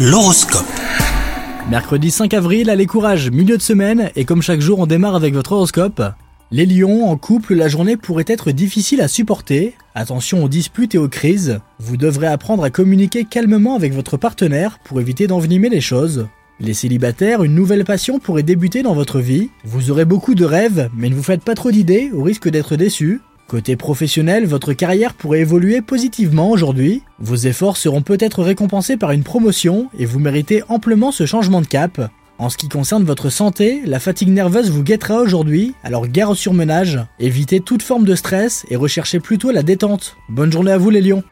L'horoscope. Mercredi 5 avril, allez courage, milieu de semaine, et comme chaque jour on démarre avec votre horoscope. Les lions, en couple, la journée pourrait être difficile à supporter. Attention aux disputes et aux crises. Vous devrez apprendre à communiquer calmement avec votre partenaire pour éviter d'envenimer les choses. Les célibataires, une nouvelle passion pourrait débuter dans votre vie. Vous aurez beaucoup de rêves, mais ne vous faites pas trop d'idées au risque d'être déçus. Côté professionnel, votre carrière pourrait évoluer positivement aujourd'hui. Vos efforts seront peut-être récompensés par une promotion et vous méritez amplement ce changement de cap. En ce qui concerne votre santé, la fatigue nerveuse vous guettera aujourd'hui, alors gare au surmenage. Évitez toute forme de stress et recherchez plutôt la détente. Bonne journée à vous les lions